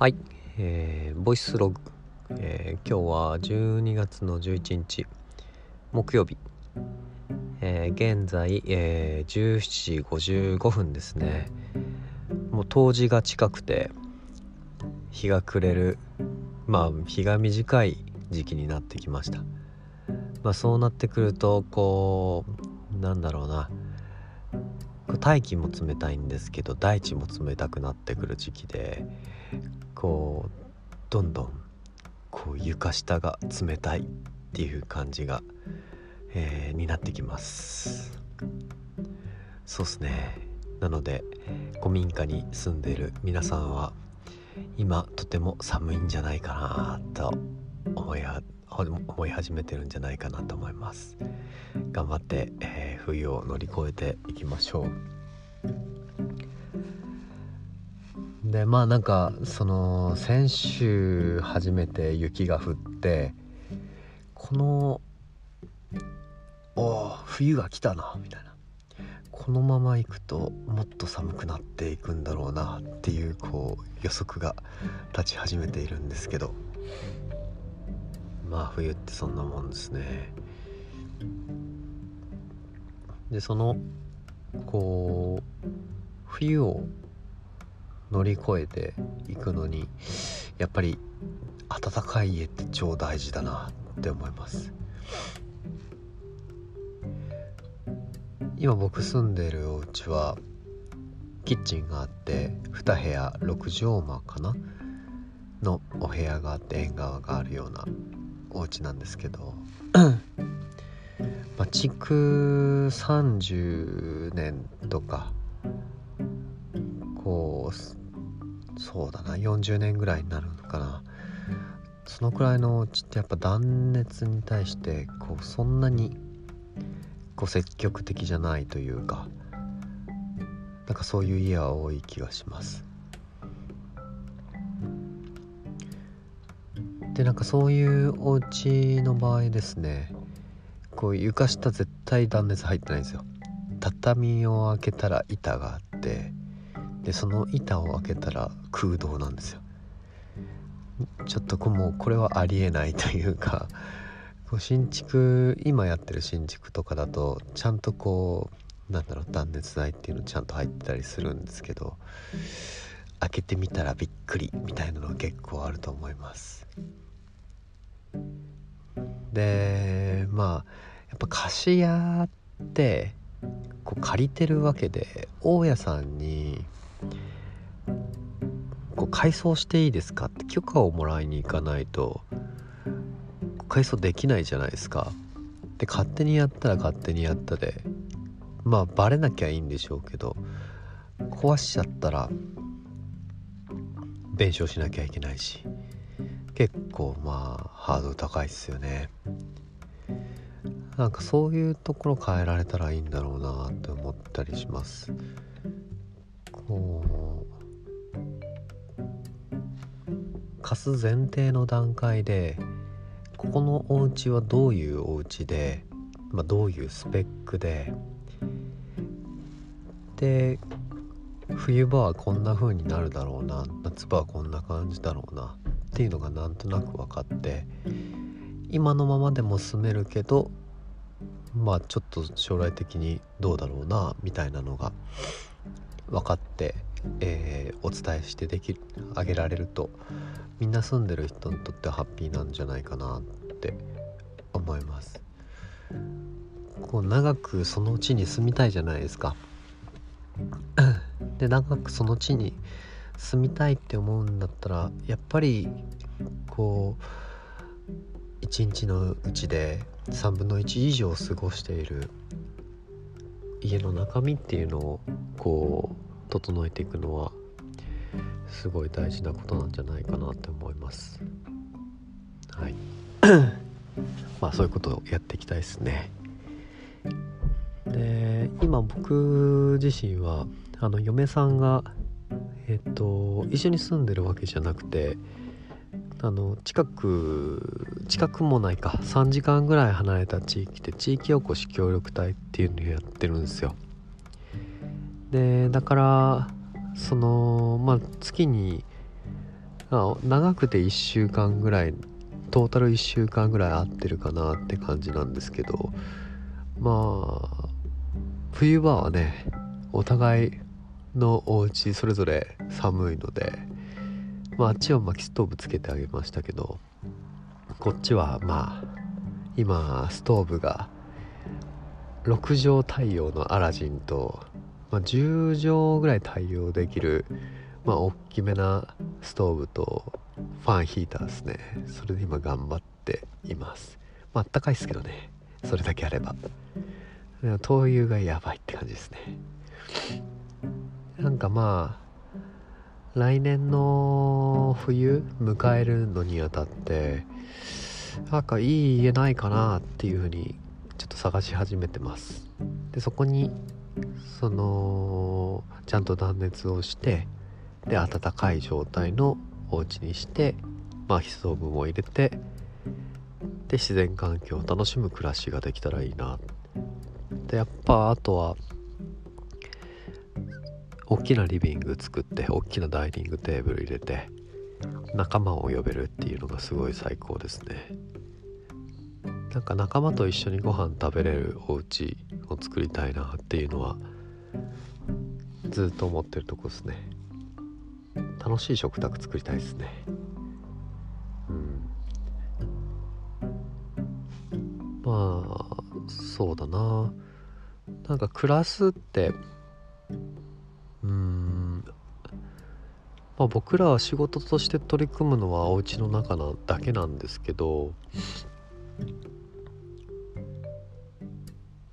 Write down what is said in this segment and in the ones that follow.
はい、えー、ボイスログ、えー、今日は12月の11日。木曜日、えー、現在、えー、17時55分ですね。もう冬至が近くて日が暮れる。まあ日が短い時期になってきました。まあそうなってくるとこうなんだろうな。大気も冷たいんですけど大地も冷たくなってくる時期でこうどんどんこう床下が冷たいっていう感じが、えー、になってきます。そうっすね。なので古民家に住んでる皆さんは今とても寒いんじゃないかなと思い思い始めてるんじゃないかなと思います。頑張って、えー、冬を乗り越えていきましょう。でまあなんかその先週初めて雪が降ってこのお冬が来たなみたいな。このまま行くともっと寒くなっていくんだろうなっていうこう予測が立ち始めているんですけど。まあ冬ってそんなもんですね。でそのこう冬を乗り越えていくのにやっぱり暖かい家って超大事だなって思います。今僕住んでるお家はキッチンがあって2部屋6畳間かなのお部屋があって縁側があるようなお家なんですけど。まあ築30年とかこうそうだな40年ぐらいになるのかな。そのくらいのお家ってやっぱ断熱に対してこうそんなにこう積極的じゃないというかなんかそういう家は多い気がしますでなんかそういうお家の場合ですね。こう床下絶対断熱入ってないんですよ。畳を開けたら板があってでその板を開けたら空洞なんですよ。ちょっとこもうこれはありえないというか新築今やってる新築とかだとちゃんとこうなんだろう断熱材っていうのちゃんと入ってたりするんですけど開けてみたらびっくりみたいなのは結構あると思いますでまあやっぱ貸し屋ってこう借りてるわけで大家さんにこう改装していいですかって許可をもらいに行かないと改装できないじゃないですか。で勝手にやったら勝手にやったでまあバレなきゃいいんでしょうけど壊しちゃったら弁償しなきゃいけないし結構まあハードル高いっすよね。なんかそういうところ変えられたらいいんだろうなって思ったりします。こう貸す前提の段階でここのお家はどういうお家で、まあ、どういうスペックでで冬場はこんな風になるだろうな夏場はこんな感じだろうなっていうのがなんとなく分かって今のままでも住めるけどまあちょっと将来的にどうだろうなみたいなのが分かって、えー、お伝えしてできあげられるとみんな住んでる人にとってハッピーなんじゃないかなって思います。こう長くその地に住みたいじゃないですか。で長くその地に住みたいって思うんだったらやっぱりこう一日のうちで3分の1以上過ごしている家の中身っていうのをこう整えていくのはすごい大事なことなんじゃないかなって思います。はい。まあそういうことをやっていきたいですね。で今僕自身はあの嫁さんがえっと一緒に住んでるわけじゃなくてあの近く近くもないか3時間ぐらい離れた地域で地域おこし協力隊っていうのをやってるんですよ。でだからそのまあ月に長くて1週間ぐらいトータル1週間ぐらい合ってるかなって感じなんですけどまあ冬場はねお互いのお家それぞれ寒いので、まあ、あっちは薪ストーブつけてあげましたけどこっちはまあ今ストーブが6畳対応のアラジンと、まあ、10畳ぐらい対応できるまあ大きめなストーブとファンヒーターですね。それで今頑張っています。まああったかいですけどね。それだけあれば。灯油がやばいって感じですね。なんかまあ来年の冬迎えるのにあたってなんかいい家ないかなっていうふうにちょっと探し始めてます。でそこにそのちゃんと断熱をしてで暖かい状態のお家にしてまあストーブも入れてで自然環境を楽しむ暮らしができたらいいな。でやっぱあとは大きなリビング作って大きなダイニングテーブル入れて仲間を呼べるっていうのがすごい最高ですね。なんか仲間と一緒にご飯食べれるお家を作りたいなっていうのはずっと思ってるとこですね。楽しい食卓作りたいですね。うん。まあそうだな。なんか暮らすってまあ僕らは仕事として取り組むのはお家の中なだけなんですけど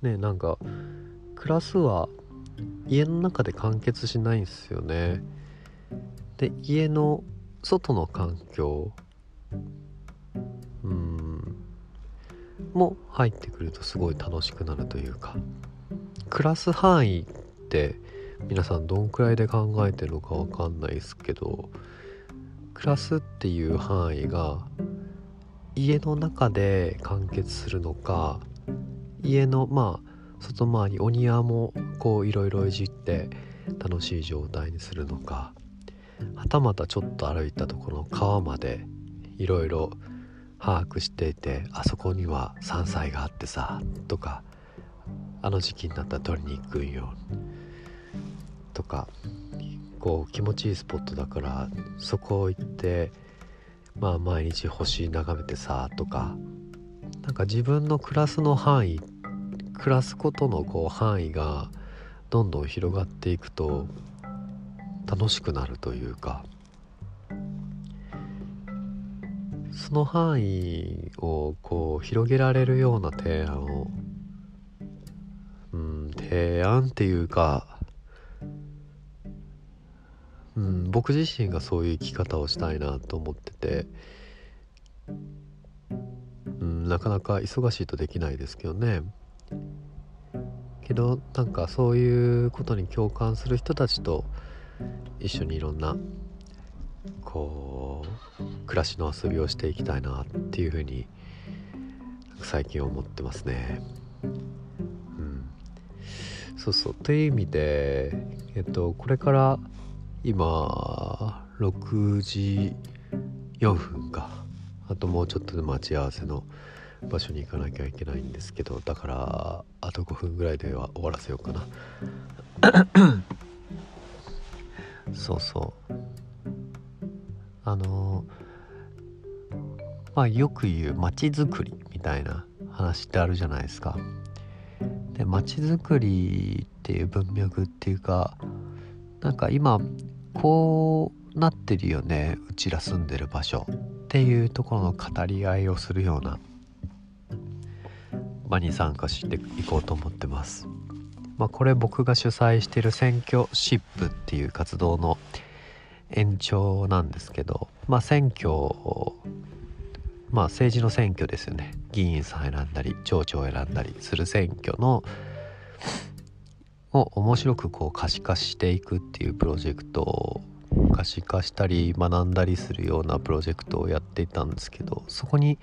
ねなんか暮らすは家の中で完結しないんですよね。で家の外の環境うんも入ってくるとすごい楽しくなるというか暮らす範囲って皆さんどんくらいで考えてるのかわかんないですけど暮らすっていう範囲が家の中で完結するのか家のまあ外回りお庭もこういろいろいじって楽しい状態にするのかはたまたちょっと歩いたところの川までいろいろ把握していてあそこには山菜があってさとかあの時期になったら取りに行くんよ。とかこう気持ちいいスポットだからそこを行ってまあ毎日星眺めてさとかなんか自分の暮らすの範囲暮らすことのこう範囲がどんどん広がっていくと楽しくなるというかその範囲をこう広げられるような提案をうん提案っていうかうん僕自身がそういう生き方をしたいなと思っててうんなかなか忙しいとできないですけどね。けどなんかそういうことに共感する人たちと一緒にいろんなこう暮らしの遊びをしていきたいなっていうふうに最近思ってますね。うん、そうそう。という意味で、えっと、これから今6時4分か。あともうちょっとで待ち合わせの場所に行かなきゃいけないんですけどだからあと5分ぐらいでは終わらせようかな。そうそう。あのまあよく言う街づくりみたいな話ってあるじゃないですか。で街づくりっていう文脈っていうかなんか今こうなってるよねうちら住んでる場所っていうところの語り合いをするような場に参加していこうと思ってます。まあ、これ僕が主催してる選挙シップっていう活動の延長なんですけど、まあ、選挙まあ政治の選挙ですよね議員さん選んだり町長選んだりする選挙のを面白くこう可視化していくっていうプロジェクトを可視化したり学んだりするようなプロジェクトをやっていたんですけどそこに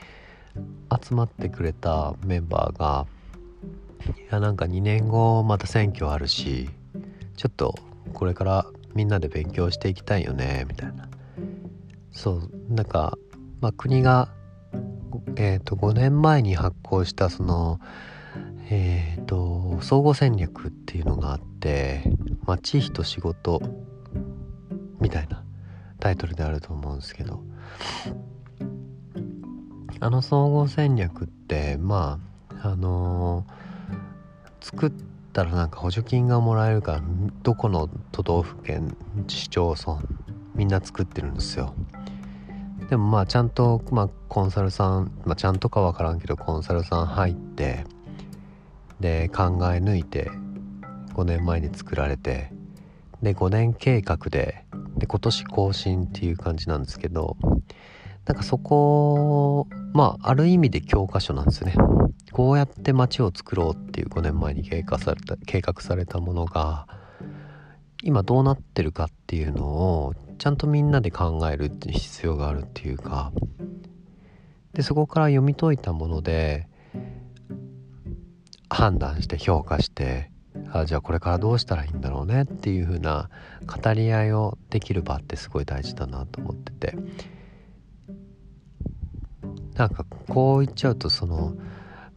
集まってくれたメンバーがいやなんか2年後また選挙あるしちょっとこれからみんなで勉強していきたいよねみたいな。そうなんか、まあ、国が、えーと、5年前に発行したそのえっ、ー、と総合戦略っていうのがあって「まあ、地域と仕事」みたいなタイトルであると思うんですけどあの総合戦略ってまああのー、作ったらなんか補助金がもらえるからどこの都道府県市町村みんな作ってるんですよ。でもまあちゃんと、まあ、コンサルさん、まあ、ちゃんとか分からんけどコンサルさん入ってで考え抜いて5年前に作られてで5年計画でで今年更新っていう感じなんですけどなんかそこまあある意味で教科書なんですよね。こうやって街を作ろうっていう5年前に計画された計画されたものが今どうなってるかっていうのをちゃんとみんなで考えるって必要があるっていうかでそこから読み解いたもので判断して評価してあじゃあこれからどうしたらいいんだろうねっていう風な語り合いをできる場ってすごい大事だなと思っててなんかこう言っちゃうとその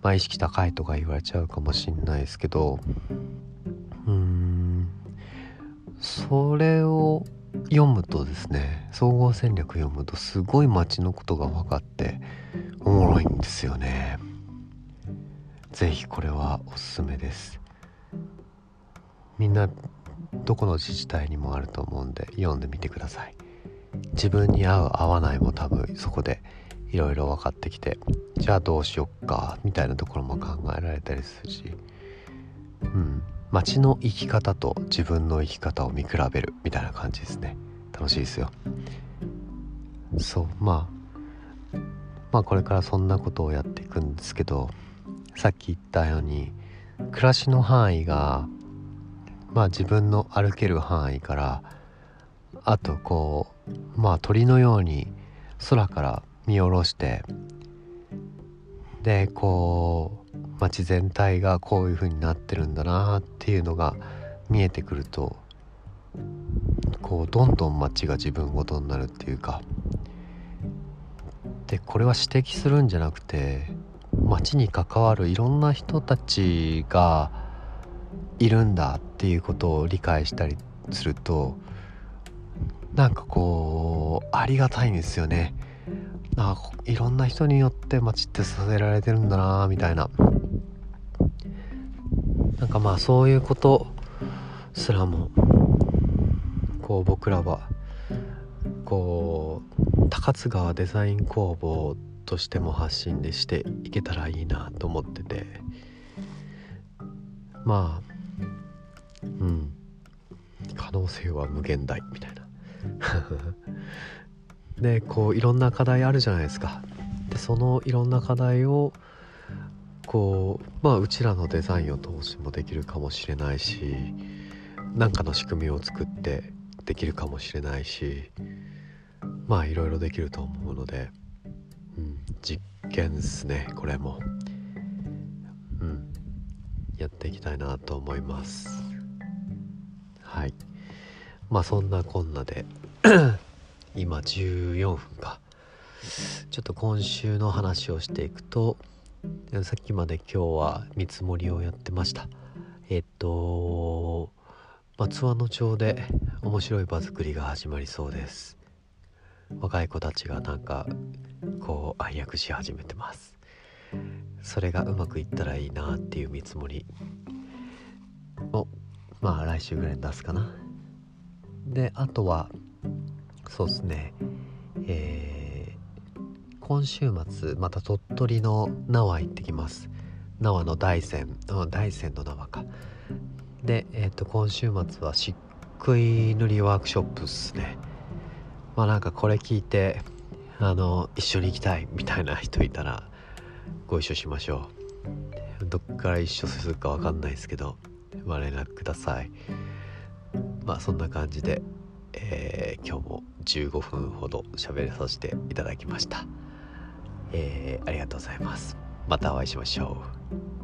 まあ意識高いとか言われちゃうかもしんないですけどうーんそれを読むとですね総合戦略読むとすごい街のことが分かっておもろいんですよね。ぜひこれはおすすめです。みんなどこの自治体にもあると思うんで読んでみてください。自分に合う合わないも多分そこでいろいろ分かってきてじゃあどうしよっかみたいなところも考えられたりするしうん。街の生き方と自分の生き方を見比べるみたいな感じですね。楽しいですよ。そうまあ。まあこれからそんなことをやっていくんですけどさっき言ったように暮らしの範囲がまあ自分の歩ける範囲からあとこうまあ鳥のように空から見下ろしてでこう街全体がこういう風になってるんだなっていうのが見えてくるとこうどんどん街が自分ごとになるっていうか。でこれは指摘するんじゃなくて街に関わるいろんな人たちがいるんだっていうことを理解したりするとなんかこうありがたいんですよね。あいろんな人によって街ってさせられてるんだなみたいななんかまあそういうことすらもこう僕らはこう高津川デザイン工房としても発信でしていけたらいいなと思ってて。まあうん。可能性は無限大みたいな。でこういろんな課題あるじゃないですか。でそのいろんな課題をこうまあうちらのデザインを通しもできるかもしれないし何かの仕組みを作ってできるかもしれないしまあいろいろできると思うので。ん実験っすねこれも。うんやっていきたいなと思います。はい。まあそんなこんなで 今14分か。ちょっと今週の話をしていくとさっきまで今日は見積もりをやってました。えっと松和野町で面白い場作りが始まりそうです。若い子たちがなんかこう暗躍し始めてます。それがうまくいったらいいなっていう見積もり。をまあ来週ぐらいに出すかな。であとはそうですね。えー、今週末また鳥取の縄行ってきます。縄の大山。大山の縄か。でえっ、ー、と今週末は漆喰塗りワークショップっすね。まあなんかこれ聞いてあの一緒に行きたいみたいな人いたらご一緒しましょう。どっから一緒するか分かんないですけどまあ連絡ください。まあそんな感じで、えー、今日も15分ほど喋らさせていただきました、えー、ありがとうございます。またお会いしましょう。